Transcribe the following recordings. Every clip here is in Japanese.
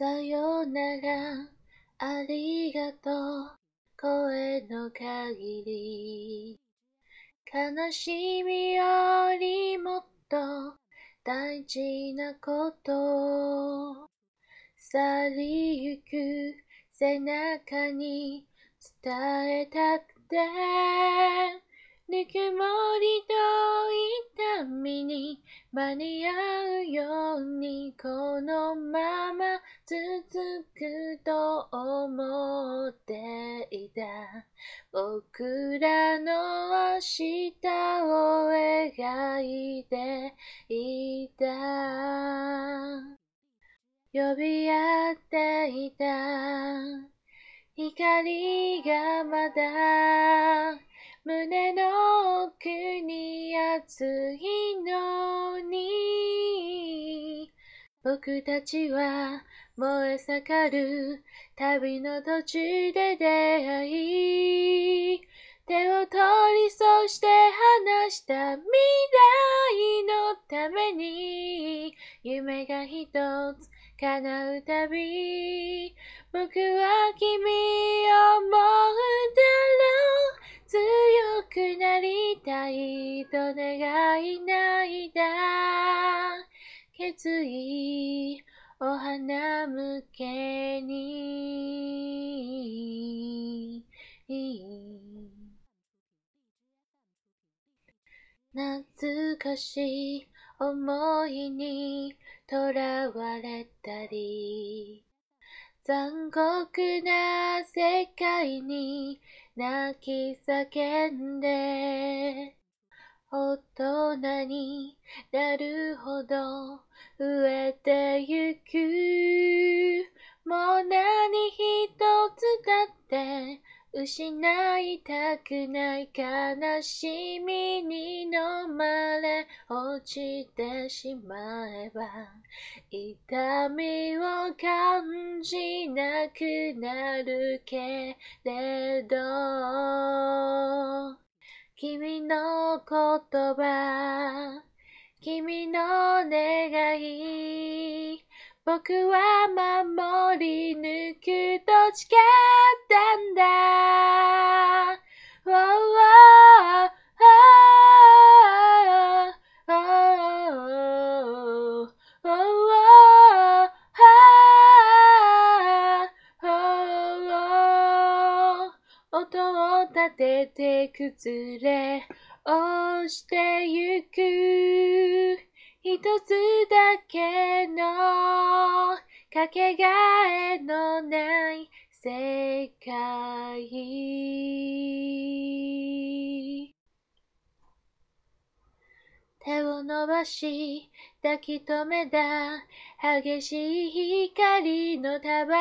さよなら、ありがとう、声の限り。悲しみよりもっと大事なこと。去りゆく背中に伝えたくてぬくもりと痛みに間に合うよにこのまま続くと思っていた。僕らの明日を描いていた。呼び合っていた。光がまだ胸の奥に熱い。僕たちは燃え盛る旅の途中で出会い手を取りそして離した未来のために夢が一つ叶うたび僕は君を思うだろう強くなりたいと願い泣いた決意お花向けに。懐かしい思いにとらわれたり。残酷な世界に泣き叫んで。大人になるほど増えてゆくもう何一つだって失いたくない悲しみに飲まれ落ちてしまえば痛みを感じなくなるけれど君の言葉君の願い僕は守り抜くと誓った音を立てて崩れ落ちてゆく。一つだけのかけがえのない世界。ばし抱き留めた激しい光の束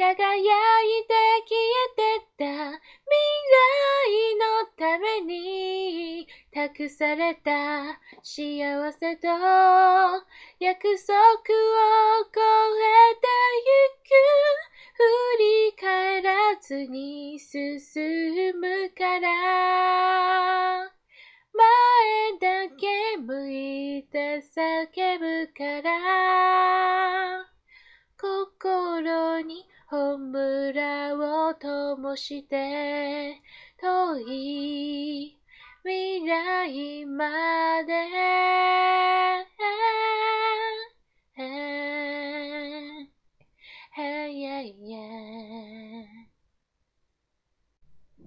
輝いて消えてった。未来のために託された。幸せと約束を超えてゆく。振り返らずに進むから。いて叫ぶから心に炎を灯して